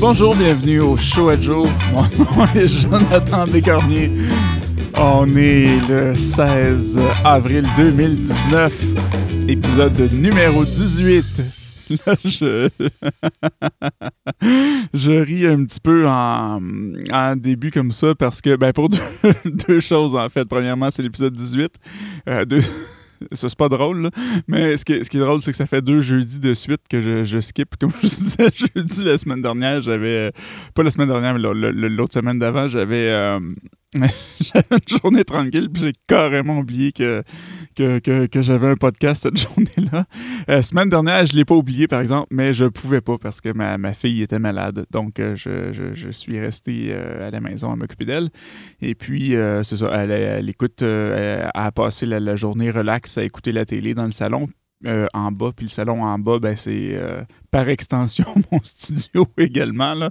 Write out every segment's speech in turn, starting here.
Bonjour, bienvenue au Show à Joe. Mon nom est Jonathan Bécornier. On est le 16 avril 2019, épisode numéro 18. Là, je... je ris un petit peu en, début comme ça parce que, ben, pour deux, deux choses en fait. Premièrement, c'est l'épisode 18. Euh, deux... C'est pas drôle, mais ce qui, est, ce qui est drôle, c'est que ça fait deux jeudis de suite que je, je skip. Comme je disais, jeudi la semaine dernière, j'avais. Pas la semaine dernière, mais l'autre semaine d'avant, j'avais. Euh, j'avais une journée tranquille, puis j'ai carrément oublié que, que, j'avais un podcast cette journée-là. Euh, semaine dernière, je ne l'ai pas oublié, par exemple, mais je pouvais pas parce que ma, ma fille était malade. Donc, euh, je, je, suis resté euh, à la maison à m'occuper d'elle. Et puis, c'est ça, elle, écoute, elle a passé la, journée relax à écouter la télé dans le salon. En bas, puis le salon en bas, ben, c'est par extension mon studio également. Là.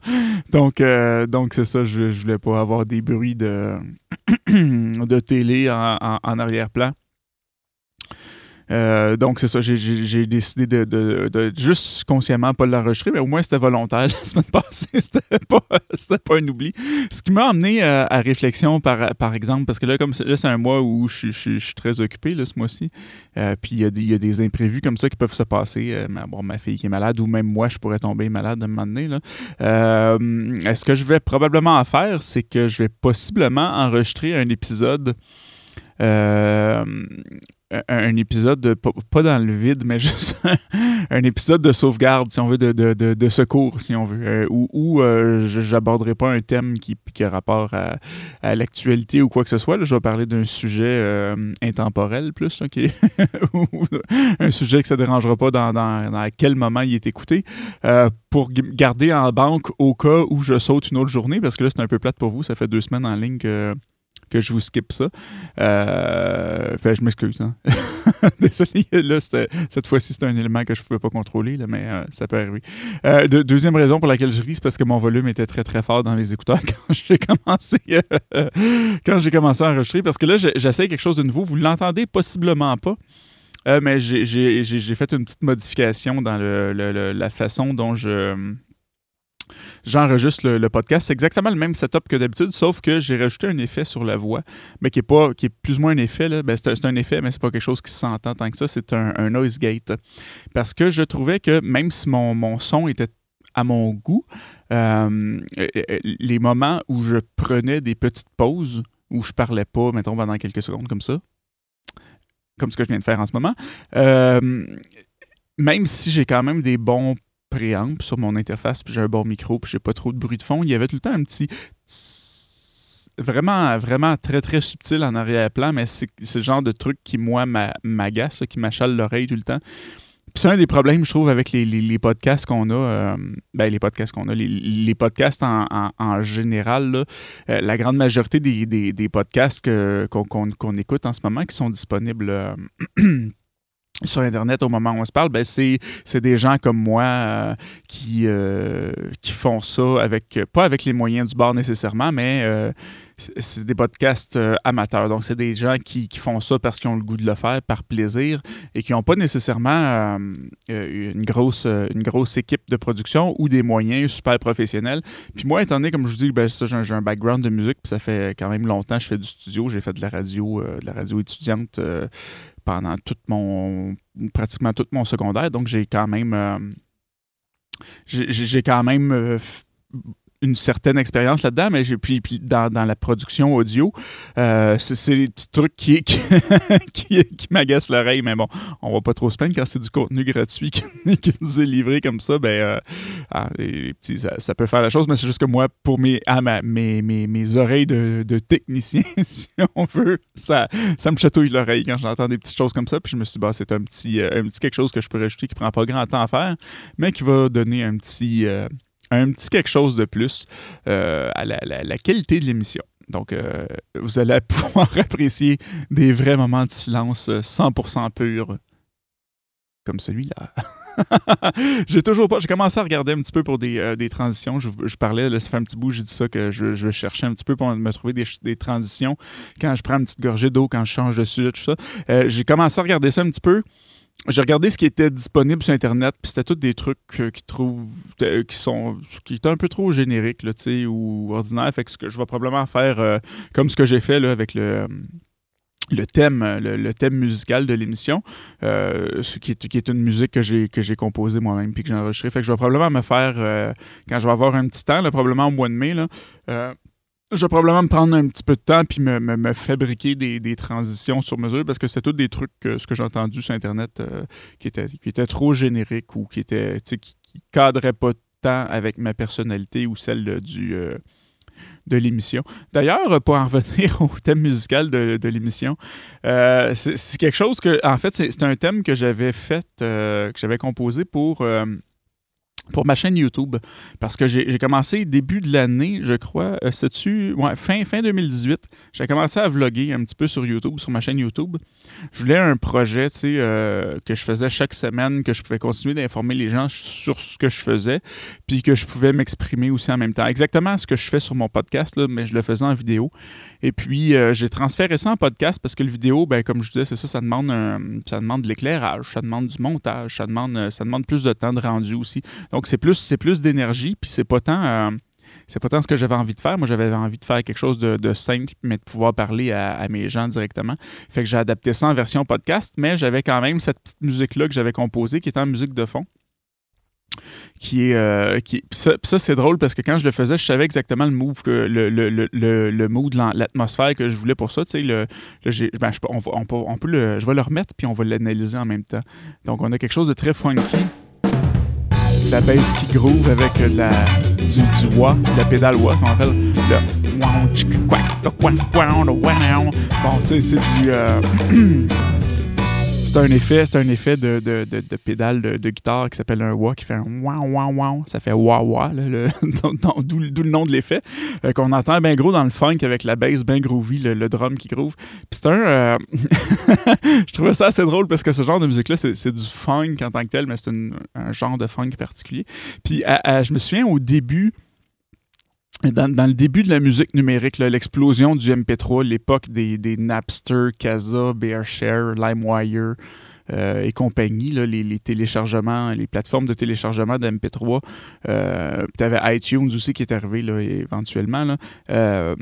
Donc, donc c'est ça, je, je voulais pas avoir des bruits de, de télé en, en arrière-plan. Euh, donc, c'est ça, j'ai décidé de, juste consciemment pas l'enregistrer, mais au moins c'était volontaire la semaine passée, c'était pas, pas un oubli. Ce qui m'a amené à, à, réflexion, par, par exemple, parce que là, comme là, c'est un mois où je, je, suis très occupé, là, ce mois-ci, euh, puis il y, y, a des imprévus comme ça qui peuvent se passer. Euh, bon, ma fille qui est malade, ou même moi, je pourrais tomber malade à un moment donné. Euh, ce que je vais probablement en faire, c'est que je vais possiblement enregistrer un épisode euh, un épisode, de, pas dans le vide, mais juste un épisode de sauvegarde, si on veut, de, de, de, secours, si on veut, euh, où, où euh, j'aborderai pas un thème qui, qui a rapport à, l'actualité ou quoi que ce soit. Là, je vais parler d'un sujet euh, intemporel plus, là, un sujet que ça dérangera pas dans, dans, dans quel moment il est écouté, pour garder en banque au cas où je saute une autre journée, parce que là, c'est un peu plate pour vous, ça fait deux semaines en ligne que que je vous skip ça. Euh, ben, je m'excuse. Hein? Désolé, là, cette fois-ci, c'est un élément que je ne pouvais pas contrôler, mais euh, ça peut arriver. Euh, de, deuxième raison pour laquelle je ris, c'est parce que mon volume était très, très fort dans les écouteurs quand j'ai commencé, quand j'ai commencé à enregistrer. Parce que là, j'essaie quelque chose de nouveau. Vous l'entendez possiblement pas. Mais j'ai fait une petite modification dans la façon dont je j'enregistre le, le, podcast. C'est exactement le même setup que d'habitude, sauf que j'ai rajouté un effet sur la voix, mais qui est pas, qui est plus ou moins un effet. Ben, c'est, un, c'est un effet, mais c'est pas quelque chose qui s'entend tant que ça. C'est un, un, noise gate. Parce que je trouvais que même si mon, mon son était à mon goût, euh, les moments où je prenais des petites pauses, où je parlais pas, mettons, pendant quelques secondes comme ça, comme ce que je viens de faire en ce moment, euh, même si j'ai quand même des bons sur mon interface, puis j'ai un bon micro, puis j'ai pas trop de bruit de fond. Il y avait tout le temps un petit vraiment, vraiment très, très subtil en arrière-plan, mais c'est le genre de truc qui, moi, m'agace, qui m'achale l'oreille tout le temps. Puis c'est un des problèmes, je trouve, avec les, podcasts qu'on a. Euh, ben, les podcasts qu'on a. Les, podcasts en, général, euh, la grande majorité des, podcasts qu'on qu qu écoute en ce moment qui sont disponibles euh, sur Internet au moment où on se parle, ben c'est, des gens comme moi euh, qui, euh, qui font ça avec, pas avec les moyens du bord nécessairement, mais euh, c'est des podcasts amateurs. Donc, c'est des gens qui, font ça parce qu'ils ont le goût de le faire, par plaisir, et qui n'ont pas nécessairement une, grosse, grosse équipe de production ou des moyens super professionnels. Puis moi, étant donné, comme je vous dis, ben, j'ai, un background de musique, puis ça fait quand même longtemps que je fais du studio. J'ai fait de la radio, de la radio étudiante pendant tout mon pratiquement tout mon secondaire. Donc j'ai quand même euh, j'ai quand même euh, une certaine expérience là-dedans, mais j'ai puis, puis dans, dans, la production audio, euh, c'est les petits trucs qui, qui, qui, m'agacent l'oreille, mais bon, on va pas trop se plaindre. Quand c'est du contenu gratuit qui, qui, nous est livré comme ça, ben euh, ah, les petits, ça, ça, peut faire la chose, mais c'est juste que moi, pour mes, ah, ma, mes, mes, mes oreilles de, de technicien, si on veut, ça, ça me chatouille l'oreille quand j'entends des petites choses comme ça, puis je me suis dit, bah, c'est un petit, euh, un petit quelque chose que je peux rajouter qui prend pas grand temps à faire, mais qui va donner un petit euh, un petit quelque chose de plus euh, à la, qualité de l'émission. Donc, euh, vous allez pouvoir apprécier des vrais moments de silence 100% purs, comme celui-là. j'ai toujours pas. J'ai commencé à regarder un petit peu pour des, euh, des transitions. Je, parlais, là, ça fait un petit bout, j'ai dit ça que je, je cherchais un petit peu pour me trouver des, des, transitions quand je prends une petite gorgée d'eau, quand je change de sujet, tout ça. Euh, j'ai commencé à regarder ça un petit peu. J'ai regardé ce qui était disponible sur Internet, puis c'était tous des trucs qui trouvent qui sont qui étaient un peu trop génériques, là, ou ordinaires. Fait que ce que je vais probablement faire comme ce que j'ai fait là, avec le le thème, le, thème musical de l'émission, euh, qui, est, une musique que j'ai que j'ai composée moi-même puis que j'ai enregistrée. Fait que je vais probablement me faire, euh, quand je vais avoir un petit temps, là, probablement au mois de mai, là, euh, je vais probablement me prendre un petit peu de temps puis me, fabriquer des, transitions sur mesure parce que c'est tout des trucs, ce que j'ai entendu sur Internet, qui, étaient, qui trop génériques ou qui étaient qui, qui cadraient pas tant avec ma personnalité ou celle du de l'émission. D'ailleurs, pour en revenir au thème musical de, l'émission, euh, c'est quelque chose que, en fait, c'est un thème que j'avais fait, euh, que j'avais composé pour euh, pour ma chaîne YouTube. Parce que j'ai commencé début de l'année, je crois, euh, c'est-tu, ouais, fin, fin 2018, j'ai commencé à vlogger un petit peu sur YouTube, sur ma chaîne YouTube. Je voulais un projet, tu sais, euh, que je faisais chaque semaine, que je pouvais continuer d'informer les gens sur ce que je faisais, puis que je pouvais m'exprimer aussi en même temps. Exactement ce que je fais sur mon podcast, là, mais je le faisais en vidéo. Et puis, euh, j'ai transféré ça en podcast parce que le vidéo, ben, comme je disais, c'est ça, ça demande, ça demande de l'éclairage, ça demande du montage, ça demande, ça demande plus de temps de rendu aussi. Donc, c'est plus, plus d'énergie, puis c'est pas tant. Euh, c'est pas tant ce que j'avais envie de faire. Moi, j'avais envie de faire quelque chose de, simple, mais de pouvoir parler à, mes gens directement. Fait que j'ai adapté ça en version podcast, mais j'avais quand même cette petite musique-là que j'avais composée, qui était en musique de fond. Qui. Euh, qui, ça, c'est drôle parce que quand je le faisais, je savais exactement le move, le, le, le, le mood, l'atmosphère que je voulais pour ça. Tu sais, ben, je, on, on peut le, je vais le remettre puis on va l'analyser en même temps. Donc, on a quelque chose de très funky la bass qui groove avec la, du, du wah, la pédale wah, qu'on appelle le Bon, c'est du. Euh, c'est un effet, c'est un effet de, de, de, de pédale de, guitare qui s'appelle un wah qui fait un wah wah wah. Ça fait wah wah, d'où le nom de l'effet. Qu'on entend bien gros dans le funk avec la bass bien groovy, le, drum qui groove. Puis c'est un. Euh, je trouvais ça assez drôle parce que ce genre de musique-là, c'est du funk en tant que tel, mais c'est un genre de funk particulier. Puis je me souviens au début dans, le début de la musique numérique, l'explosion du MP3, l'époque des, Napster, Kazaa, Bearshare, LimeWire euh, et compagnie, les, téléchargements, les plateformes de téléchargement de MP3. Euh, tu avais iTunes aussi qui est arrivé éventuellement. Euh,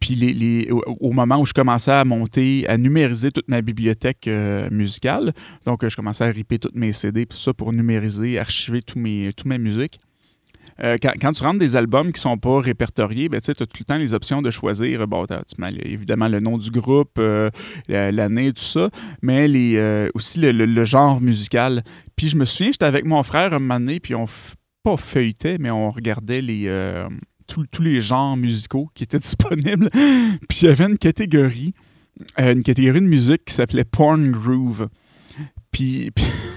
puis au, moment où je commençais à monter, à numériser toute ma bibliothèque musicale, donc je commençais à ripper toutes mes CD, tout ça pour numériser, archiver mes, toute ma musique. Euh, quand, tu rentres des albums qui sont pas répertoriés, ben, tu as tout le temps les options de choisir. Bon, évidemment le nom du groupe, euh, l'année, tout ça, mais euh, aussi le, genre musical. Puis je me souviens, j'étais avec mon frère un moment donné, puis on pas feuilletait, mais on regardait les tous les genres musicaux qui étaient disponibles. puis il y avait une catégorie, une catégorie de musique qui s'appelait Porn Groove. puis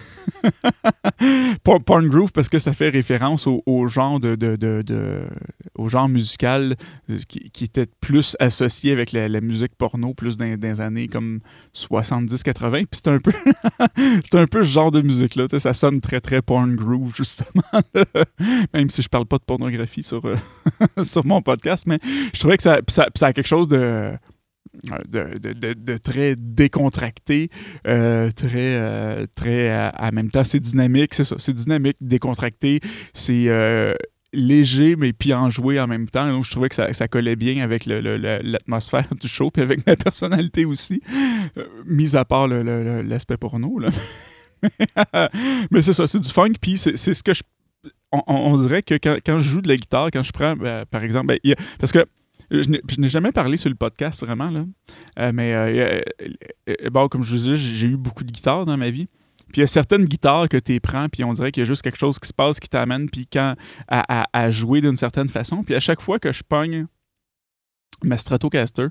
Porn groove parce que ça fait référence au, genre de, au genre musical euh, qui, était plus associé avec la, musique porno plus dans, des années comme 70-80 puis c'est un peu c'est un peu ce genre de musique là ça sonne très très porn groove justement même si je parle pas de pornographie sur euh, sur mon podcast mais je trouvais que ça, ça a quelque chose de de, très décontracté, euh, très, euh, très en même temps, c'est dynamique, c'est ça, c'est dynamique, décontracté, c'est euh, léger, mais puis enjoué en même temps. Donc, je trouvais que ça, collait bien avec l'atmosphère du show, puis avec ma personnalité aussi, mis à part l'aspect porno. Là. mais c'est ça, c'est du funk, puis c'est ce que je on, dirait que quand, je joue de la guitare, quand je prends, ben, par exemple, ben, parce que je n'ai jamais parlé sur le podcast vraiment, là. Euh, mais euh, euh, bon, comme je vous disais, j'ai eu beaucoup de guitares dans ma vie. Puis il y a certaines guitares que tu prends, puis on dirait qu'il y a juste quelque chose qui se passe qui t'amène puis quand, à, jouer d'une certaine façon. Puis à chaque fois que je pogne ma Stratocaster,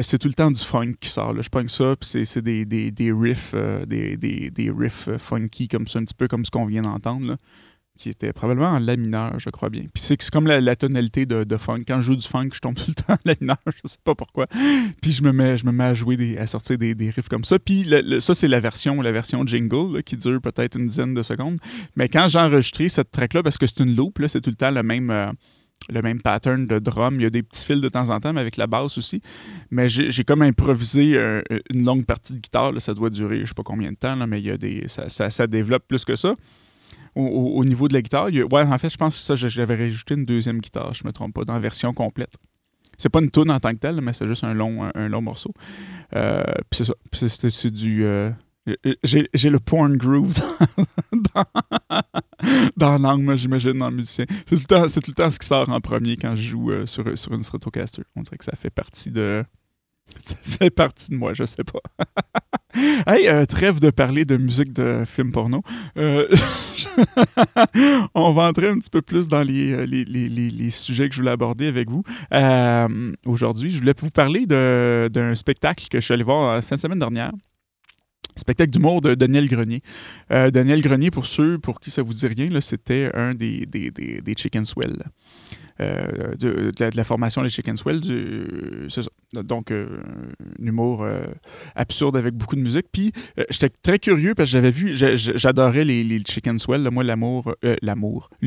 c'est tout le temps du funk qui sort. Là. Je pogne ça, puis c'est des, des, riffs, des, des, riffs funky comme ça, un petit peu comme ce qu'on vient d'entendre qui était probablement en la mineur, je crois bien. Puis c'est comme la, tonalité de, funk. Quand je joue du funk, je tombe tout le temps en la mineur, je sais pas pourquoi. Puis je me mets, à jouer, à sortir des, riffs comme ça. Puis ça, c'est la version, la version jingle qui dure peut-être une dizaine de secondes. Mais quand j'ai enregistré cette track-là, parce que c'est une loop, c'est tout le temps le même. Euh, le même pattern de drum. Il y a des petits fils de temps en temps, mais avec la basse aussi. Mais j'ai comme improvisé une longue partie de guitare. Ça doit durer je sais pas combien de temps, mais il y a des, ça, développe plus que ça. Au, niveau de la guitare, ouais, en fait, je pense que ça, j'avais rajouté une deuxième guitare, je me trompe pas, dans la version complète. C'est pas une tune en tant que telle, mais c'est juste un long, un, long morceau. Euh, puis c'est ça. C'est du. Euh, j'ai le porn groove dans, dans, l'angle, j'imagine, dans le musicien. C'est tout, le temps, tout le temps ce qui sort en premier quand je joue euh, sur, sur une Stratocaster. On dirait que ça fait partie de. Ça fait partie de moi, je sais pas. hey, euh, trêve de parler de musique de film porno. Euh, on va entrer un petit peu plus dans les, les, les, les sujets que je voulais aborder avec vous. Aujourd'hui, je voulais vous parler d'un spectacle que je suis allé voir la fin de semaine dernière spectacle d'humour de Daniel Grenier. Euh, Daniel Grenier, pour ceux pour qui ça vous dit rien, c'était un des, des, des, Chicken Swell. Euh, de, la, formation des Chicken Swell. C'est ça. Donc, euh, un humour absurde avec beaucoup de musique. Puis, j'étais très curieux parce que j'avais vu, j'adorais les, les, Chicken Swell. moi, l'amour, l'amour,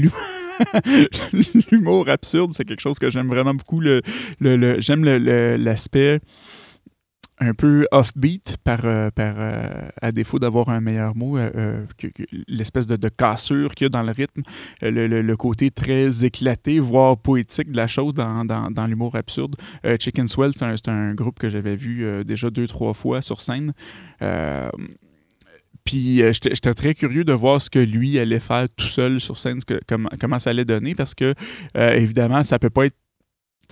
l'humour absurde, c'est quelque chose que j'aime vraiment beaucoup. Le, le, j'aime l'aspect un peu offbeat par, euh, par euh, à défaut d'avoir un meilleur mot, euh, l'espèce de, cassure qu'il y a dans le rythme, le, côté très éclaté, voire poétique de la chose dans, dans, l'humour absurde. Chicken Swell, c'est un, groupe que j'avais vu déjà deux, trois fois sur scène. Puis j'étais très curieux de voir ce que lui allait faire tout seul sur scène, que, comment, comment ça allait donner, parce que évidemment, ça peut pas être.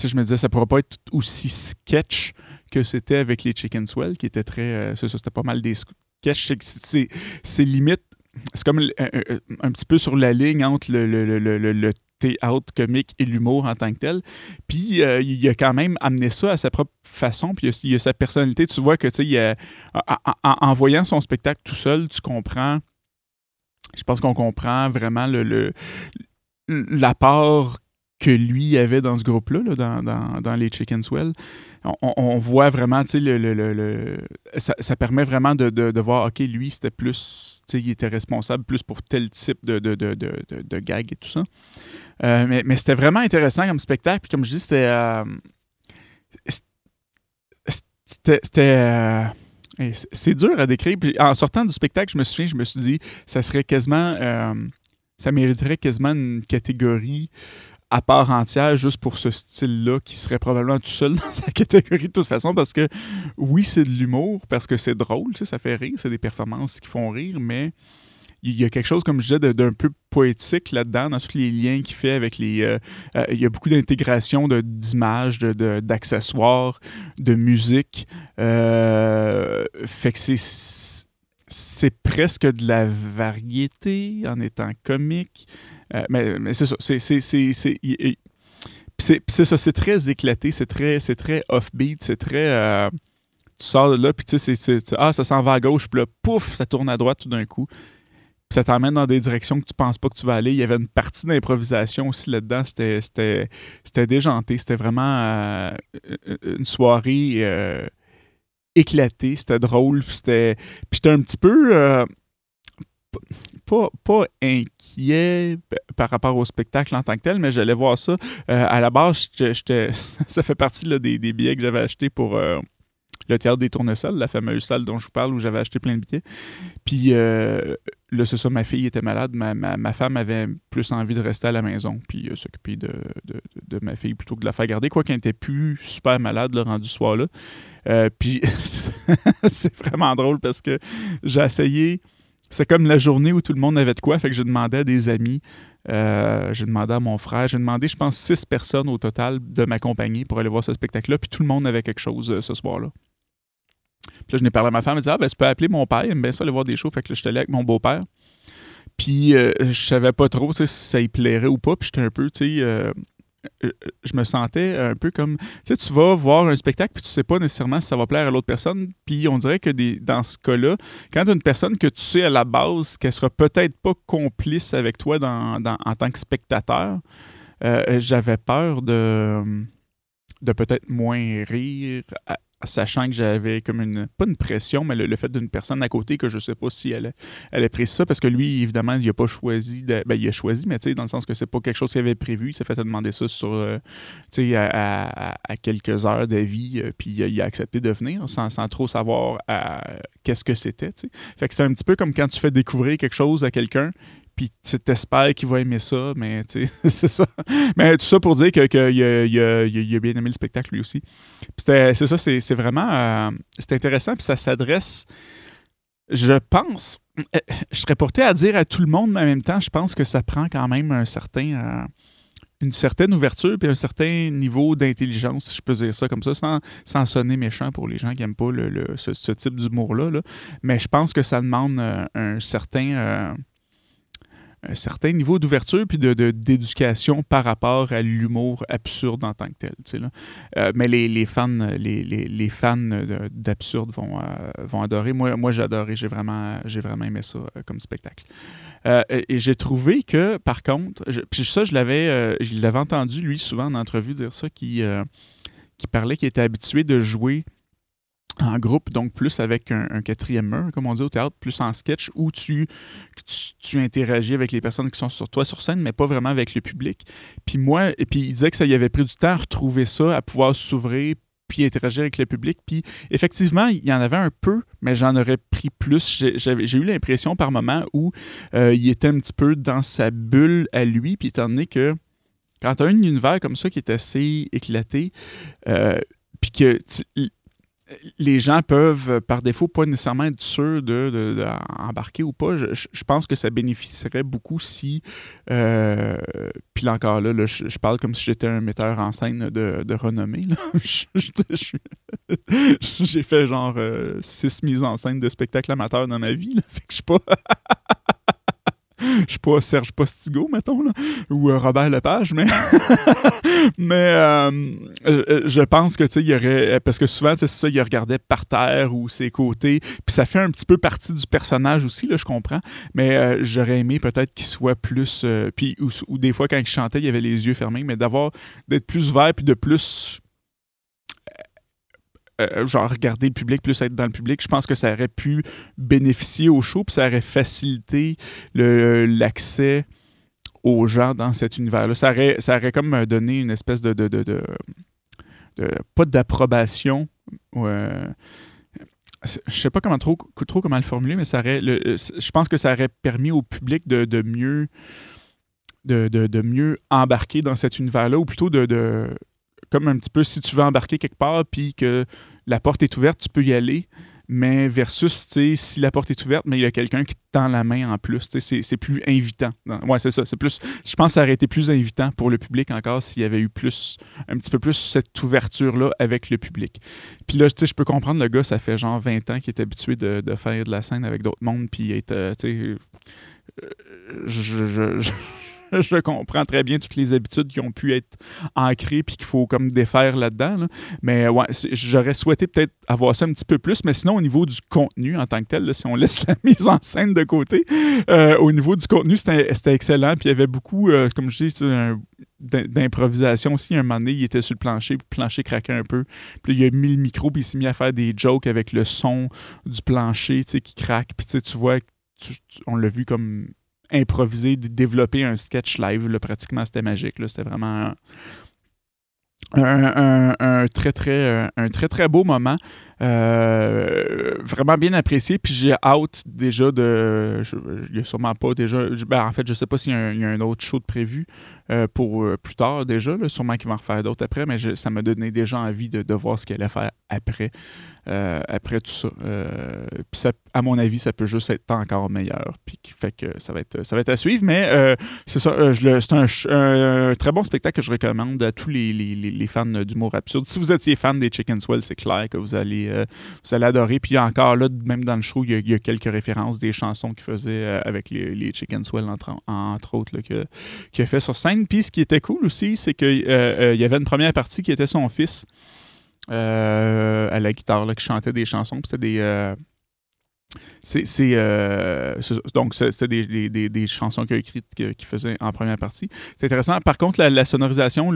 Je me disais, ça pourrait pas être aussi sketch que c'était avec les Chicken Swell, qui était très. Euh, c'était pas mal des sketchs. C'est limite. C'est comme un, petit peu sur la ligne entre le, le, le, le théâtre comique et l'humour en tant que tel. Puis euh, il a quand même amené ça à sa propre façon, puis il a, a sa personnalité. Tu vois que, tu sais, en, voyant son spectacle tout seul, tu comprends. Je pense qu'on comprend vraiment le, l'apport que lui avait dans ce groupe-là, dans, dans, dans, les Chicken Swell. On, voit vraiment, tu sais, le, le, le, ça, permet vraiment de, de, de voir, OK, lui, c'était plus, tu sais, il était responsable plus pour tel type de, de gag et tout ça. Euh, mais, mais c'était vraiment intéressant comme spectacle. Puis comme je dis, c'était. Euh, c'était. Euh, c'est dur à décrire. Puis en sortant du spectacle, je me souviens, je me suis dit, ça serait quasiment. ça mériterait quasiment une catégorie à part entière juste pour ce style-là qui serait probablement tout seul dans sa catégorie de toute façon parce que oui, c'est de l'humour parce que c'est drôle, ça fait rire, c'est des performances qui font rire, mais il y a quelque chose, comme je disais, d'un peu poétique là-dedans, dans tous les liens qu'il fait avec les... Euh, euh, il y a beaucoup d'intégration d'images, d'accessoires, de, musique. Euh, fait que c'est c'est presque de la variété en étant comique. Euh, mais, c'est ça. C'est, c'est, ça, c'est très éclaté, c'est très, très offbeat, c'est très. Euh, tu sors de là, puis tu sais, ah, ça s'en va à gauche, puis là, pouf, ça tourne à droite tout d'un coup. Puis ça t'emmène dans des directions que tu penses pas que tu vas aller. Il y avait une partie d'improvisation aussi là-dedans. C'était, déjanté. C'était vraiment euh, une soirée éclaté, c'était drôle, c'était. Puis j'étais un petit peu. Pas, inquiet par rapport au spectacle en tant que tel, mais j'allais voir ça. Euh, à la base, ça fait partie des, billets que j'avais achetés pour euh, le théâtre des tournesols, la fameuse salle dont je vous parle où j'avais acheté plein de billets. Puis là, c'est ça, ma fille était malade. Ma, femme avait plus envie de rester à la maison puis s'occuper de, de, ma fille plutôt que de la faire garder. Quoi qu'elle n'était plus super malade le rendu soir-là. Euh, puis c'est vraiment drôle parce que j'ai essayé. C'est comme la journée où tout le monde avait de quoi. Fait que j'ai demandé à des amis, euh, j'ai demandé à mon frère, j'ai demandé, je pense, six personnes au total de m'accompagner pour aller voir ce spectacle-là. Puis tout le monde avait quelque chose euh, ce soir-là. Puis là, je n'ai parlé à ma femme, elle dit Ah, ben, tu peux appeler mon père, il aime bien ça aller voir des shows. Fait que là, je suis allé avec mon beau-père. Puis euh, je savais pas trop si ça y plairait ou pas. Puis j'étais un peu, tu sais, euh, je me sentais un peu comme. Tu sais, tu vas voir un spectacle, puis tu sais pas nécessairement si ça va plaire à l'autre personne. Puis on dirait que des, dans ce cas-là, quand une personne que tu sais à la base qu'elle sera peut-être pas complice avec toi dans, en tant que spectateur, j'avais peur de, de peut-être moins rire sachant que j'avais comme une, pas une pression, mais le, fait d'une personne à côté que je sais pas si elle, elle a pris ça, parce que lui, évidemment, il a pas choisi, ben, il a choisi, mais tu sais, dans le sens que c'est pas quelque chose qu'il avait prévu, il s'est fait demander ça sur, euh, tu sais, à, quelques heures d'avis, euh, puis il a accepté de venir sans, sans trop savoir qu'est-ce que c'était, tu sais. Fait que c'est un petit peu comme quand tu fais découvrir quelque chose à quelqu'un, puis t'espères qu'il va aimer ça, mais c'est ça. Mais tout ça pour dire qu'il que a, a, bien aimé le spectacle lui aussi. C'est ça, c'est vraiment euh, intéressant, puis ça s'adresse, je pense, euh, je serais porté à dire à tout le monde, mais en même temps, je pense que ça prend quand même un certain, euh, une certaine ouverture puis un certain niveau d'intelligence, si je peux dire ça comme ça, sans, sonner méchant pour les gens qui n'aiment pas ce, type d'humour-là. Là. Mais je pense que ça demande un certain un certain niveau d'ouverture puis de, d'éducation par rapport à l'humour absurde en tant que tel. Là. Euh, mais les, les, fans, les, les, fans d'absurde vont, euh, vont adorer. Moi, moi j'ai adoré, j'ai vraiment, j'ai vraiment aimé ça euh, comme spectacle. et j'ai trouvé que, par contre, puis ça, je l'avais, je l'avais entendu, lui, souvent en entrevue dire ça, qui, qui parlait qu'il était habitué de jouer en groupe, donc plus avec un, quatrième mur, comme on dit au théâtre, plus en sketch, où tu, tu, interagis avec les personnes qui sont sur toi sur scène, mais pas vraiment avec le public. Puis moi, et puis il disait que ça y avait pris du temps à retrouver ça, à pouvoir s'ouvrir, puis interagir avec le public. Puis effectivement, il y en avait un peu, mais j'en aurais pris plus. J'ai eu l'impression par moment où euh, il était un petit peu dans sa bulle à lui, puis étant donné que quand tu as un univers comme ça qui est assez éclaté, euh, puis que les gens peuvent, par défaut, pas nécessairement être sûrs d'embarquer de, ou pas. Je, pense que ça bénéficierait beaucoup si, euh, là encore là, je, parle comme si j'étais un metteur en scène de, renommée. J'ai fait genre euh, six mises en scène de spectacle amateur dans ma vie. fait que je suis pas... je suis pas Serge Postigo, mettons, là, ou euh, Robert Lepage, mais, mais euh, euh, je pense que, tu sais, il y aurait, parce que souvent, c'est ça, il regardait par terre ou ses côtés, puis ça fait un petit peu partie du personnage aussi, là, je comprends, mais j'aurais aimé peut-être qu'il soit plus, puis, ou, des fois, quand il chantait, il avait les yeux fermés, mais d'avoir, d'être plus vert, puis de plus euh, genre regarder le public, plus être dans le public, je pense que ça aurait pu bénéficier au show, puis ça aurait facilité l'accès aux gens dans cet univers-là. Ça aurait, ça aurait comme donné une espèce de, de, de, de, pas d'approbation. Euh, je sais pas comment trop, trop comment le formuler, mais ça aurait, je pense que ça aurait permis au public de, mieux de, de, mieux embarquer dans cet univers-là, ou plutôt de, comme un petit peu si tu veux embarquer quelque part puis que la porte est ouverte, tu peux y aller. Mais versus, si la porte est ouverte, mais il y a quelqu'un qui te tend la main en plus, c'est plus invitant. Ouais, c'est ça. C'est plus. Je pense que ça aurait été plus invitant pour le public encore s'il y avait eu plus, un petit peu plus cette ouverture-là avec le public. Puis là, je peux comprendre, le gars, ça fait genre 20 ans qu'il est habitué de, faire de la scène avec d'autres mondes, puis être, euh, tu sais, euh, je je comprends très bien toutes les habitudes qui ont pu être ancrées puis qu'il faut comme défaire là-dedans. Mais ouais, j'aurais souhaité peut-être avoir ça un petit peu plus. Mais sinon, au niveau du contenu en tant que tel, si on laisse la mise en scène de côté, euh, au niveau du contenu, c'était excellent. Puis il y avait beaucoup, euh, comme je dis, d'improvisation aussi. Un moment donné, il était sur le plancher, puis le plancher craquait un peu. Puis il a mis le micro, puis il s'est mis à faire des jokes avec le son du plancher qui craque. Puis tu vois, on l'a vu comme improviser, développer un sketch live. Là, pratiquement, c'était magique. C'était vraiment un, très, très, un très, très beau moment. Euh, vraiment bien apprécié. Puis j'ai hâte déjà de. Il n'y a sûrement pas déjà. Ben, en fait, je sais pas s'il y, a un autre show de prévu euh, pour euh, plus tard déjà. Là, sûrement qu'il va en refaire d'autres après, mais ça m'a donné déjà envie de, de voir ce qu'il allait faire après, après tout ça. puis à mon avis, ça peut juste être encore meilleur. Puis fait que ça va être, ça va être à suivre. Mais c'est ça. c'est un, très bon spectacle que je recommande à tous les fans d'humour absurde. Si vous étiez fan des Chicken Swell, c'est clair que vous allez euh, vous allez adorer. Puis encore là, même dans le show, il y a, quelques références des chansons qu'il faisait euh, avec les, Chicken Swell, entre, autres, qu'il a fait sur scène. Puis ce qui était cool aussi, c'est qu'il euh, y avait une première partie qui était son fils à la guitare, qui chantait des chansons. C'était des c'est euh, donc des, chansons qu'il a écrites qu'il faisait en première partie. C'est intéressant. Par contre, la, sonorisation,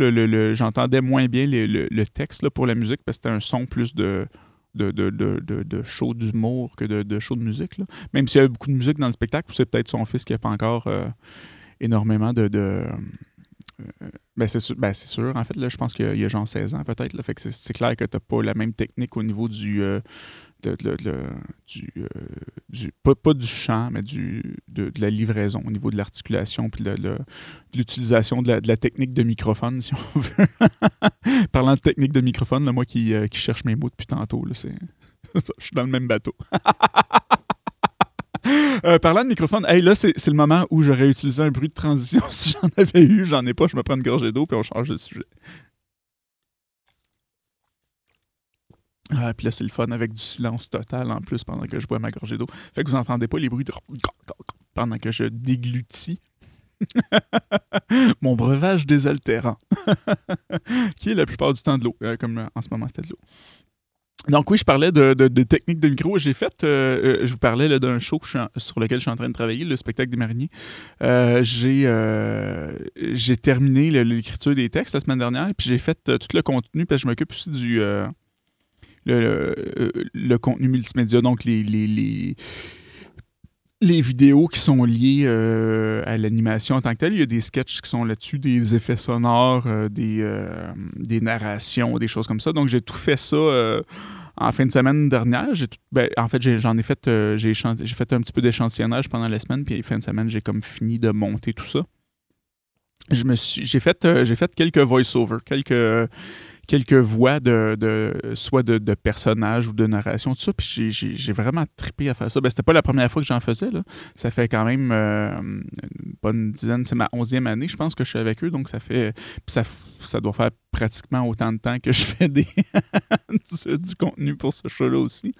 j'entendais moins bien le, texte pour la musique parce que c'était un son plus de de, de, de, de show d'humour que de, show de musique. Même s'il y a beaucoup de musique dans le spectacle, c'est peut-être son fils qui n'a pas encore énormément de. de ben c'est sûr, ben En fait, là, je pense qu'il y a genre 16 ans peut-être. Que c'est clair que tu n'as pas la même technique au niveau du, euh, du pas, du chant, mais du, de, la livraison, au niveau de l'articulation, puis de, l'utilisation de, la, technique de microphone, si on veut. Parlant de technique de microphone, là, moi qui, euh, cherche mes mots depuis tantôt, là, je suis dans le même bateau. Euh, parlant de microphone, hey, là, c'est, le moment où j'aurais utilisé un bruit de transition. Si j'en avais eu, j'en ai pas, je me prends une gorgée d'eau, puis on change de sujet. Ah, puis là, c'est le fun avec du silence total en plus pendant que je bois ma gorgée d'eau. Fait que vous n'entendez pas les bruits de pendant que je déglutis mon breuvage désaltérant, qui est la plupart du temps de l'eau, euh, comme euh, en ce moment c'était de l'eau. Donc oui, je parlais de, de, technique de micro. J'ai fait, euh, je vous parlais d'un show sur lequel je suis en train de travailler, le spectacle des mariniers. j'ai j'ai terminé l'écriture des textes la semaine dernière, puis j'ai fait tout le contenu, parce que je m'occupe aussi du le, le, contenu multimédia, donc les, les, les, les vidéos qui sont liées euh, à l'animation en tant que telle. Il y a des sketchs qui sont là-dessus, des effets sonores, euh, des, euh, des narrations, des choses comme ça. Donc j'ai tout fait ça en fin de semaine dernière. Ben, en fait, j'en ai, fait, j'ai fait un petit peu d'échantillonnage pendant la semaine, puis fin de semaine, j'ai comme fini de monter tout ça. Je me j'ai fait, j'ai fait quelques voice-over, quelques quelques voix de, de soit de, personnages ou de narration, tout ça. Puis j'ai vraiment trippé à faire ça. Ben, c'était pas la première fois que j'en faisais. Là. Ça fait quand même euh, une bonne dizaine, c'est ma onzième année, je pense, que je suis avec eux. Donc ça fait. Puis ça, ça doit faire pratiquement autant de temps que je fais des du, contenu pour ce show-là aussi.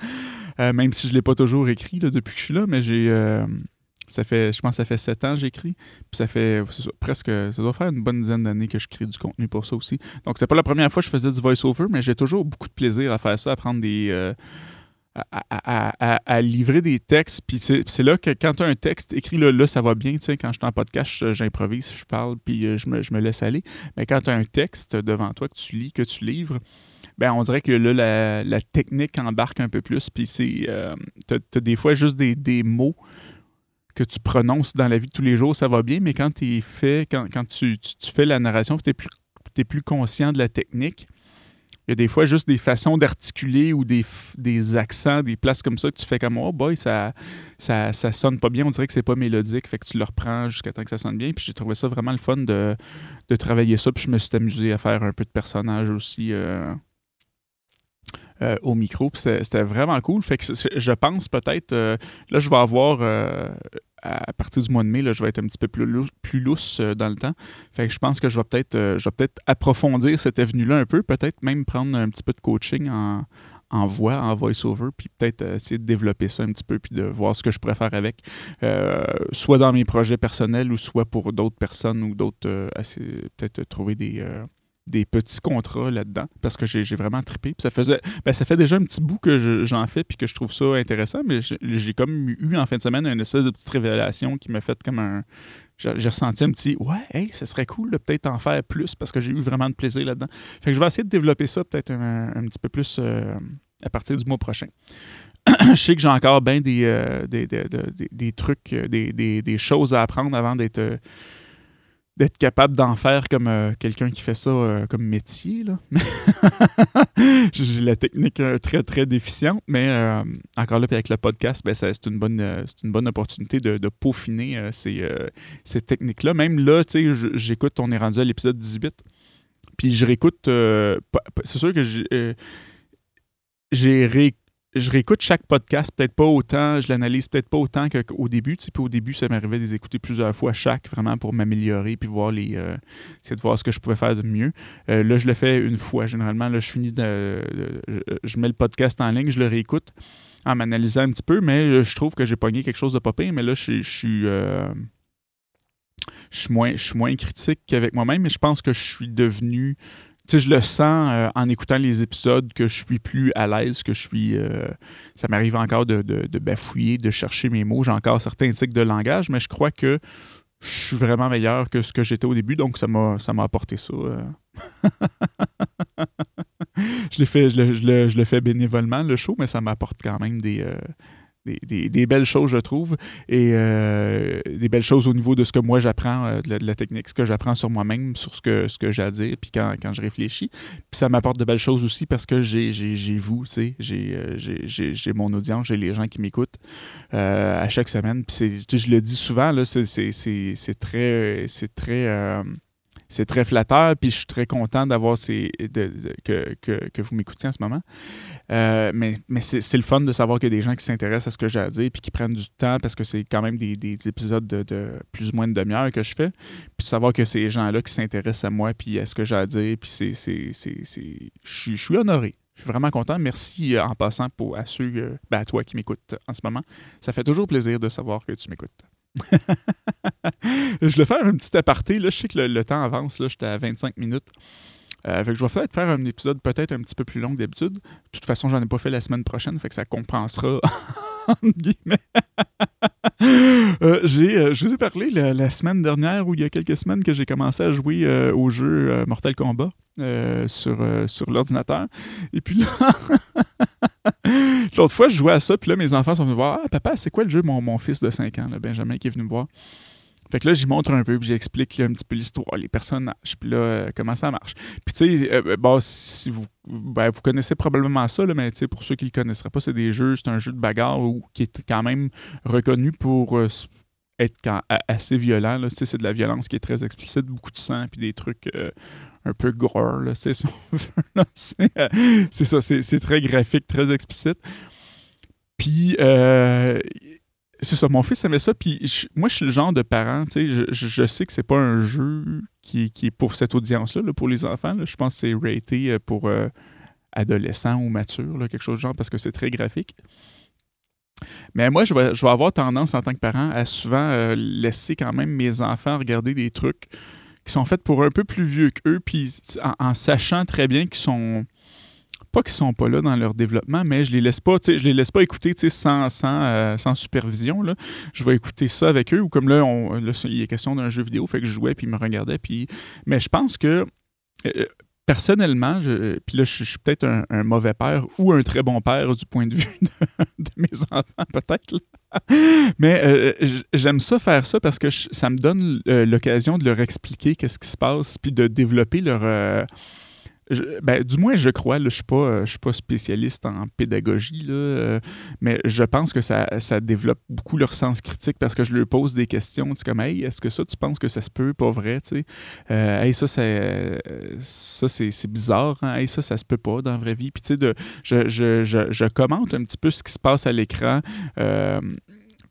Euh, même si je ne l'ai pas toujours écrit là, depuis que je suis là, mais j'ai. Euh, ça fait, je pense que ça fait sept ans que j'écris. Puis ça fait presque, ça doit faire une bonne dizaine d'années que je crée du contenu pour ça aussi. Donc c'est pas la première fois que je faisais du voice-over, mais j'ai toujours beaucoup de plaisir à faire ça, à prendre des. Euh, à, livrer des textes. Puis c'est là que quand tu as un texte écrit là, ça va bien. Tu sais, quand je suis en podcast, j'improvise, je parle, puis euh, je me, je me, laisse aller. Mais quand tu as un texte devant toi que tu lis, que tu livres, ben on dirait que là, la, la technique embarque un peu plus. Puis c'est. Euh, tu as, des fois juste des, des mots que tu prononces dans la vie de tous les jours, ça va bien, mais quand, quand, quand tu, tu, fais la narration, tu es plus, es plus conscient de la technique, il y a des fois juste des façons d'articuler ou des, des, accents, des places comme ça que tu fais comme Oh boy, ça, ça, ça sonne pas bien, on dirait que c'est pas mélodique, fait que tu le reprends jusqu'à temps que ça sonne bien. Puis j'ai trouvé ça vraiment le fun de, de, travailler ça. Puis je me suis amusé à faire un peu de personnage aussi. Euh, euh, au micro. C'était vraiment cool. Fait que je pense peut-être, euh, là, je vais avoir, euh, à partir du mois de mai, là, je vais être un petit peu plus, lousse, plus dans le temps. Fait que je pense que je vais peut-être peut-être approfondir cette avenue-là un peu, peut-être même prendre un petit peu de coaching en, en voix, en voice-over, puis peut-être essayer de développer ça un petit peu, puis de voir ce que je pourrais faire avec, soit dans mes projets personnels ou soit pour d'autres personnes ou d'autres, peut-être trouver des, des petits contrats là-dedans parce que j'ai vraiment trippé. ça faisait ben, ça fait déjà un petit bout que j'en fais puis que je trouve ça intéressant, mais j'ai comme eu en fin de semaine une espèce de petite révélation qui m'a fait comme un. J'ai ressenti un petit Ouais, hey, ce serait cool de peut-être en faire plus parce que j'ai eu vraiment de plaisir là-dedans. Fait que je vais essayer de développer ça peut-être un, petit peu plus euh, à partir du mois prochain. je sais que j'ai encore bien des, euh, des, des, trucs, euh, des, choses à apprendre avant d'être d'être capable d'en faire comme euh, quelqu'un qui fait ça euh, comme métier. J'ai la technique euh, très, très déficiente, mais encore là, puis avec le podcast, ben, c'est une, bonne, une bonne opportunité de, peaufiner ces, ces techniques-là. Même là, tu sais, j'écoute, on est rendu à l'épisode 18, puis je réécoute, c'est sûr que j'ai réécouté je réécoute chaque podcast, peut-être pas autant, je l'analyse peut-être pas autant qu'au début. Tu sais, puis au début, ça m'arrivait de les écouter plusieurs fois chaque, vraiment pour m'améliorer, puis voir les, euh, de voir ce que je pouvais faire de mieux. Euh, là, je le fais une fois. Généralement, là, je finis de, je, mets le podcast en ligne, je le réécoute en m'analysant un petit peu, mais je trouve que j'ai pogné quelque chose de pas mais là, je, suis euh, je suis moins, je suis moins critique qu'avec moi-même, mais je pense que je suis devenu tu sais, je le sens euh, en écoutant les épisodes que je suis plus à l'aise, que je suis. Euh, ça m'arrive encore de, bafouiller, de chercher mes mots. J'ai encore certains tics de langage, mais je crois que je suis vraiment meilleur que ce que j'étais au début, donc ça m'a apporté ça. Euh. fait, je, je, le, je le fais bénévolement, le show, mais ça m'apporte quand même des, euh, des, des, belles choses, je trouve, et euh, des belles choses au niveau de ce que moi j'apprends, euh, de, la, technique, ce que j'apprends sur moi-même, sur ce que, ce que j'ai à dire, puis quand, quand je réfléchis. Puis ça m'apporte de belles choses aussi parce que j'ai, j'ai, vous, tu sais, j'ai, j'ai, mon audience, j'ai les gens qui m'écoutent à chaque semaine. Puis je le dis souvent, là, c'est, très... C'est très c'est très flatteur, puis je suis très content d'avoir ces, que, que, que, vous m'écoutiez en ce moment. Euh, mais mais c'est le fun de savoir qu'il y a des gens qui s'intéressent à ce que j'ai à dire, puis qui prennent du temps, parce que c'est quand même des, des épisodes de, plus ou moins de demi-heure que je fais. Puis de savoir que ces gens-là qui s'intéressent à moi, puis à ce que j'ai à dire, puis c'est. Je suis honoré. Je suis vraiment content. Merci euh, en passant pour, à ceux, euh, ben, à toi qui m'écoutes en ce moment. Ça fait toujours plaisir de savoir que tu m'écoutes. je vais faire un petit aparté. Là. Je sais que le, temps avance. J'étais à 25 minutes. Euh, je vais faire, faire un épisode peut-être un petit peu plus long que d'habitude. De toute façon, j'en ai pas fait la semaine prochaine, fait que ça compensera. euh, euh, je vous ai parlé la, semaine dernière ou il y a quelques semaines que j'ai commencé à jouer au jeu Mortal Kombat sur, sur l'ordinateur. Et puis là, l'autre fois, je jouais à ça, puis là, mes enfants sont venus me voir Ah, papa, c'est quoi le jeu, mon, mon fils de 5 ans, Benjamin, qui est venu me voir. Fait que là, j'y montre un peu, puis j'explique un petit peu l'histoire, les personnages, puis là, euh, comment ça marche. Puis tu sais, euh, bon, si vous, ben, vous connaissez probablement ça, là, mais pour ceux qui ne le connaisseraient pas, c'est des jeux, c'est un jeu de bagarre qui est quand même reconnu pour euh, être assez violent. C'est de la violence qui est très explicite, beaucoup de sang, puis des trucs un peu gore, là, si c'est ça, c'est très graphique, très explicite. Puis, c'est ça, mon fils aimait ça, puis moi, je suis le genre de parent, tu sais, je, sais que c'est pas un jeu qui, est pour cette audience-là, pour les enfants. Je pense que c'est raté euh, pour euh, adolescents ou matures, quelque chose de genre, parce que c'est très graphique. Mais moi, je vais, je vais avoir tendance en tant que parent à souvent euh, laisser quand même mes enfants regarder des trucs qui sont faits pour un peu plus vieux qu'eux, puis en, sachant très bien qu'ils sont pas qu'ils sont pas là dans leur développement, mais je les laisse pas, je les laisse pas écouter sans, sans, euh, sans supervision. Là. Je vais écouter ça avec eux, ou comme là, il est question d'un jeu vidéo, fait que je jouais, puis ils me regardaient. Puis... Mais je pense que euh, personnellement, je, puis là, je, suis peut-être un, mauvais père ou un très bon père du point de vue de, mes enfants, peut-être. Mais euh, j'aime ça faire ça parce que ça me donne l'occasion de leur expliquer qu'est-ce qui se passe, puis de développer leur ben, du moins, je crois, je ne suis, pas, euh, suis pas spécialiste en pédagogie, là, euh, mais je pense que ça, ça, développe beaucoup leur sens critique parce que je leur pose des questions. comme, hey, est-ce que ça, tu penses que ça se peut, pas vrai? Euh, hey, ça, ça c'est bizarre. Hein? Hey, ça, ça se peut pas dans la vraie vie. Puis, tu sais, je, je, je, je, commente un petit peu ce qui se passe à l'écran.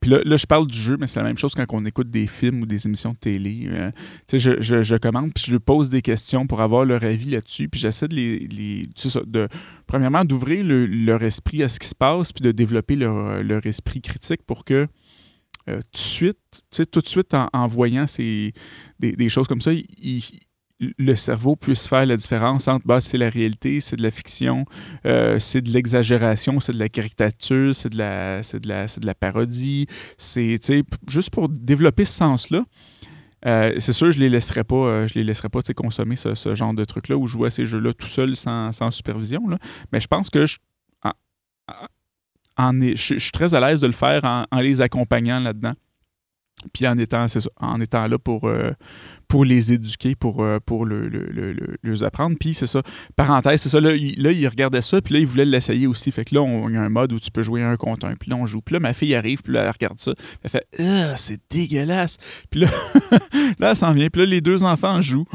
Puis là, je parle du jeu, mais c'est la même chose quand on écoute des films ou des émissions de télé. Euh, tu sais, je, je, je, commande, puis je lui pose des questions pour avoir leur avis là-dessus. Puis j'essaie de les. les ça, de, premièrement, d'ouvrir leur esprit à ce qui se passe, puis de développer leur, leur esprit critique pour que. Euh, tout de suite, tout de suite en, voyant ces, des, des, choses comme ça, ils, le cerveau puisse faire la différence entre bah, c'est la réalité, c'est de la fiction, euh, c'est de l'exagération, c'est de la caricature, c'est de la, de la, de la parodie. C'est juste pour développer ce sens-là. Euh, c'est sûr, je les laisserai pas, euh, je les laisserai pas consommer ce, genre de truc-là ou jouer à ces jeux-là tout seul sans, supervision. Mais je pense que je, suis très à l'aise de le faire en les accompagnant là-dedans puis en étant, en étant là pour, euh, pour les éduquer, pour, euh, les apprendre. Puis c'est ça, parenthèse, c'est ça, là il, là, il regardait ça, puis là, il voulait l'essayer aussi. Fait que là, on, il y a un mode où tu peux jouer un contre un, puis là, on joue. Puis là, ma fille arrive, puis là, elle regarde ça, elle fait « Ah, c'est dégueulasse! » Puis là, là, elle s'en vient, puis là, les deux enfants jouent.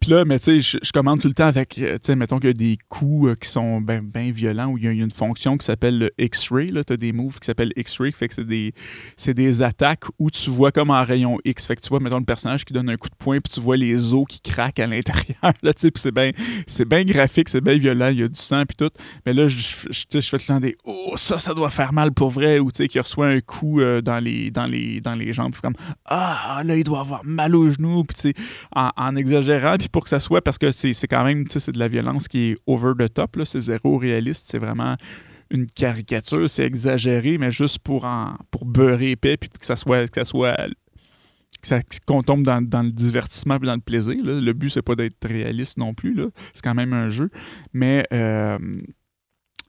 Puis là, mais tu sais, je, commande tout le temps avec, euh, tu sais, mettons qu'il y a des coups euh, qui sont bien ben violents où il y, a, une fonction qui s'appelle le X-ray. Là, tu as des moves qui s'appellent X-ray. Fait que c'est des, c'est des attaques où tu vois comme en rayon X. Fait que tu vois, mettons, le personnage qui donne un coup de poing, puis tu vois les os qui craquent à l'intérieur. Là, tu sais, puis c'est bien c'est graphique, c'est bien violent, il y a du sang, puis tout. Mais là, je, fais tout le temps des Oh, ça, ça doit faire mal pour vrai. Ou tu sais, qu'il reçoit un coup euh, dans, les, dans, les, dans les jambes. Comme Ah, là, il doit avoir mal aux genoux. Puis tu sais, en, en exagérant, puis pour que ça soit, parce que c'est quand même, c'est de la violence qui est over the top, c'est zéro réaliste, c'est vraiment une caricature, c'est exagéré, mais juste pour, en, pour beurrer épais, puis que ça soit, que ça soit qu'on tombe dans, le divertissement et dans le plaisir. Le but, c'est pas d'être réaliste non plus. C'est quand même un jeu. Mais euh,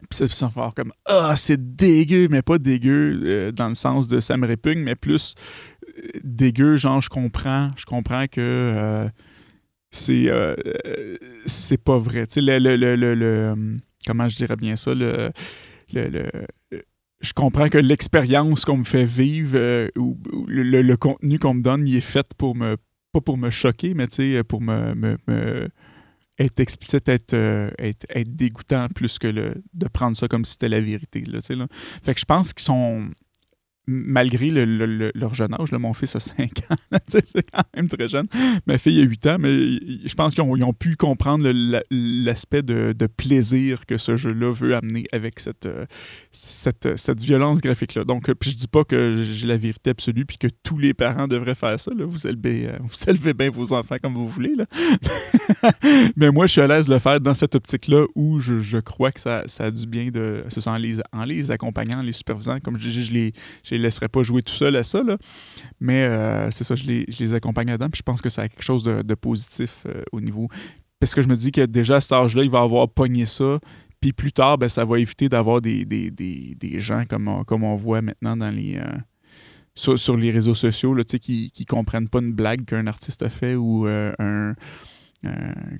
ça faire comme Ah, c'est dégueu, mais pas dégueu euh, dans le sens de ça me répugne, mais plus euh, dégueu, genre je comprends, je comprends que c'est c'est pas vrai. Tu sais, le, le, le, comment je dirais bien ça, le, le, je comprends que l'expérience qu'on me fait vivre euh, ou, le, contenu qu'on me donne, il est fait pour me pas pour me choquer, mais pour me, me, être explicite, euh, être, être, dégoûtant plus que le, de prendre ça comme si c'était la vérité. Là, là. Fait que je pense qu'ils sont malgré leur jeune âge, mon fils a 5 ans, c'est quand même très jeune. Ma fille a 8 ans, mais je pense qu'ils ont, pu comprendre l'aspect de, plaisir que ce jeu-là veut amener avec cette, euh, cette violence graphique-là. Donc, euh, puis je dis pas que j'ai la vérité absolue puis que tous les parents devraient faire ça. Vous, élevez, euh, vous élevez bien vos enfants comme vous voulez. Mais moi, je suis à l'aise de le faire dans cette optique-là où je, crois que ça, a du bien de. Ça, en les, accompagnant, en les supervisant. Comme je je les je les laisserai pas jouer tout seul à ça. Là. Mais euh, c'est ça, je les, accompagne là-dedans. Puis je pense que ça a quelque chose de, positif euh, au niveau. Parce que je me dis que déjà à cet âge-là, il va avoir pogné ça. Puis plus tard, ben, ça va éviter d'avoir des, des, gens comme on, comme on voit maintenant dans les. Euh, sur, les réseaux sociaux qui ne comprennent pas une blague qu'un artiste a fait ou un,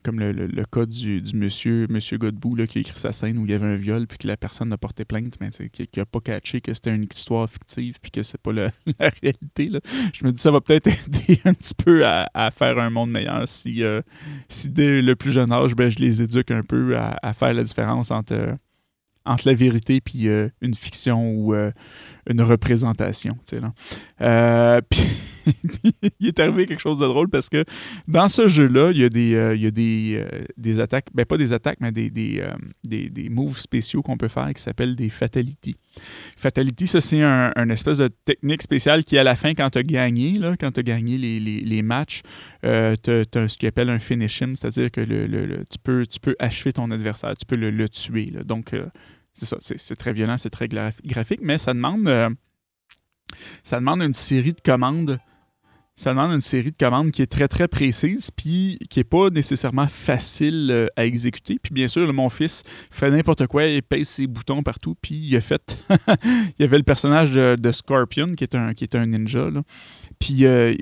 comme le, le, cas du, du, monsieur, monsieur Godbout là, qui a écrit sa scène où il y avait un viol puis que la personne n'a porté plainte, mais qui n'a pas catché que c'était une histoire fictive puis que c'est pas la réalité. Là. Je me dis ça va peut-être aider un petit peu à, à, faire un monde meilleur si, euh, si dès le plus jeune âge, ben, je les éduque un peu à, à faire la différence entre entre la vérité puis euh, une fiction ou euh, une représentation. Euh, puis, il est arrivé quelque chose de drôle parce que dans ce jeu-là, il y a des, il y a des, des attaques, ben pas des attaques, mais des, des, des, moves spéciaux qu'on peut faire qui s'appellent des fatalities. Fatality, ça c'est un, espèce de technique spéciale qui à la fin, quand tu as gagné, là, quand tu as gagné les, les, les matchs, tu as, ce qu'on appelle un finish him, c'est-à-dire que le, tu, peux, tu peux achever ton adversaire, tu peux le, tuer. Là. Donc, c'est ça, c'est très violent, c'est très graphique, mais ça demande, euh, ça demande une série de commandes. Ça demande une série de commandes qui est très très précise, puis qui n'est pas nécessairement facile euh, à exécuter. Puis bien sûr, mon fils fait n'importe quoi, il pèse ses boutons partout, puis il a fait. il y avait le personnage de, Scorpion, qui est un, qui est un ninja. Puis euh,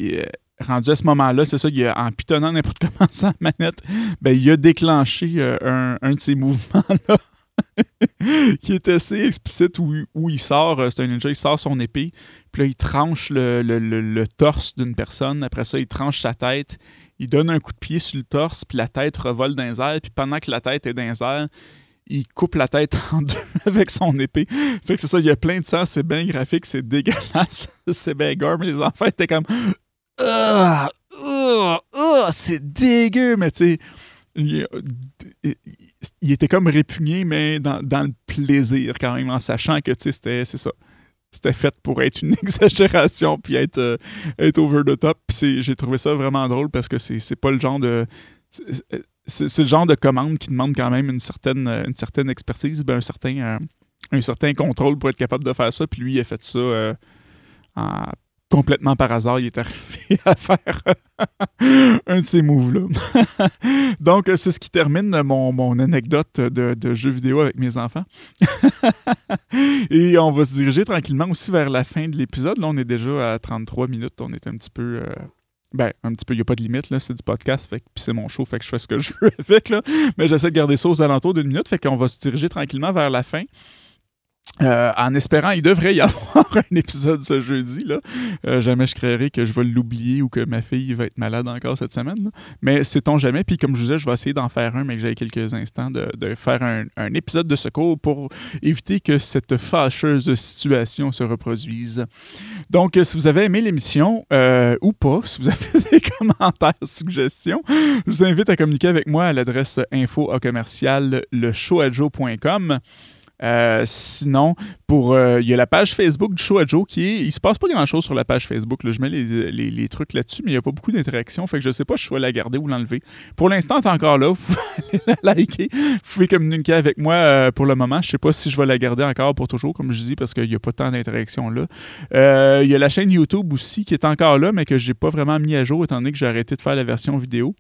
rendu à ce moment-là, c'est ça, il a, en pitonnant n'importe comment sa manette, ben, il a déclenché un, un, de ces mouvements-là qui est assez explicite où, où il sort, euh, c'est un ninja, il sort son épée, puis là, il tranche le, torse d'une personne, après ça, il tranche sa tête, il donne un coup de pied sur le torse, puis la tête revole dans les airs, puis pendant que la tête est dans les airs, il coupe la tête en deux avec son épée. Fait que c'est ça, il y a plein de sang, c'est bien graphique, c'est dégueulasse, c'est bien gore, mais les enfants étaient comme ah, ah, ah, c'est dégueu, mais tu sais, il était comme répugné, mais dans, le plaisir quand même, en sachant que c'était, ça. C'était fait pour être une exagération puis être, euh, être over the top. j'ai trouvé ça vraiment drôle parce que c'est, pas le genre de. C'est, le genre de commande qui demande quand même une certaine, une certaine expertise, ben un, certain, euh, un certain contrôle pour être capable de faire ça. Puis lui, il a fait ça euh, en complètement par hasard, il à faire un de ces moves-là. Donc, c'est ce qui termine mon, mon anecdote de, de, jeu vidéo avec mes enfants. Et on va se diriger tranquillement aussi vers la fin de l'épisode. Là, on est déjà à 33 minutes. On est un petit peu... Euh, ben, un petit peu, il n'y a pas de limite, là, c'est du podcast, fait, puis c'est mon show, fait que je fais ce que je veux avec, là. Mais j'essaie de garder ça aux alentours d'une minute, fait qu'on va se diriger tranquillement vers la fin. Euh, en espérant, il devrait y avoir un épisode ce jeudi. Là. Euh, jamais je créerai que je vais l'oublier ou que ma fille va être malade encore cette semaine. Mais sait-on jamais? Puis comme je disais, je vais essayer d'en faire un, mais que j'ai quelques instants de, faire un, épisode de secours pour éviter que cette fâcheuse situation se reproduise. Donc, si vous avez aimé l'émission euh, ou pas, si vous avez des commentaires, suggestions, je vous invite à communiquer avec moi à l'adresse info Euh, sinon, pour euh, il y a la page Facebook du show à Joe qui est. Il se passe pas grand chose sur la page Facebook. Là. Je mets les, trucs là-dessus, mais il n'y a pas beaucoup d'interactions. Fait que je sais pas si je vais la garder ou l'enlever. Pour l'instant, t'es encore là. Vous pouvez la liker. Vous pouvez communiquer avec moi euh, pour le moment. Je sais pas si je vais la garder encore pour toujours, comme je dis, parce qu'il n'y a pas tant d'interactions là. Il y a la chaîne YouTube aussi qui est encore là, mais que j'ai pas vraiment mis à jour étant donné que j'ai arrêté de faire la version vidéo.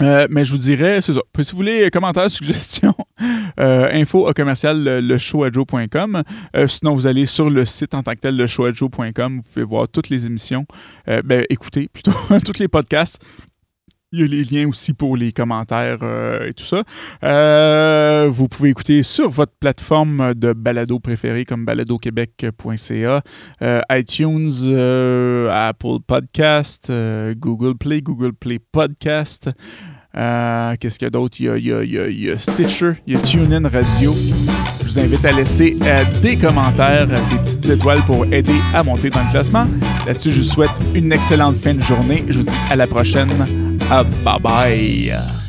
Mais je vous dirais, c'est ça. Si vous voulez commentaires, suggestions, info au commercial le, le showadjo.com. Euh, sinon, vous allez sur le site en tant que tel, le showadjo.com. Vous pouvez voir toutes les émissions. Euh, ben, écoutez plutôt tous les podcasts. Il y a les liens aussi pour les commentaires euh, et tout ça. Euh, vous pouvez écouter sur votre plateforme de balado préférée comme baladoquebec.ca, euh, iTunes, euh, Apple Podcast, euh, Google Play, Google Play Podcast. Euh, Qu'est-ce qu'il y a d'autre? Il il il y a- Stitcher, il y a TuneIn Radio. Je vous invite à laisser euh, des commentaires, euh, des petites étoiles pour aider à monter dans le classement. Là-dessus, je vous souhaite une excellente fin de journée. Je vous dis à la prochaine. Ah, bye bye.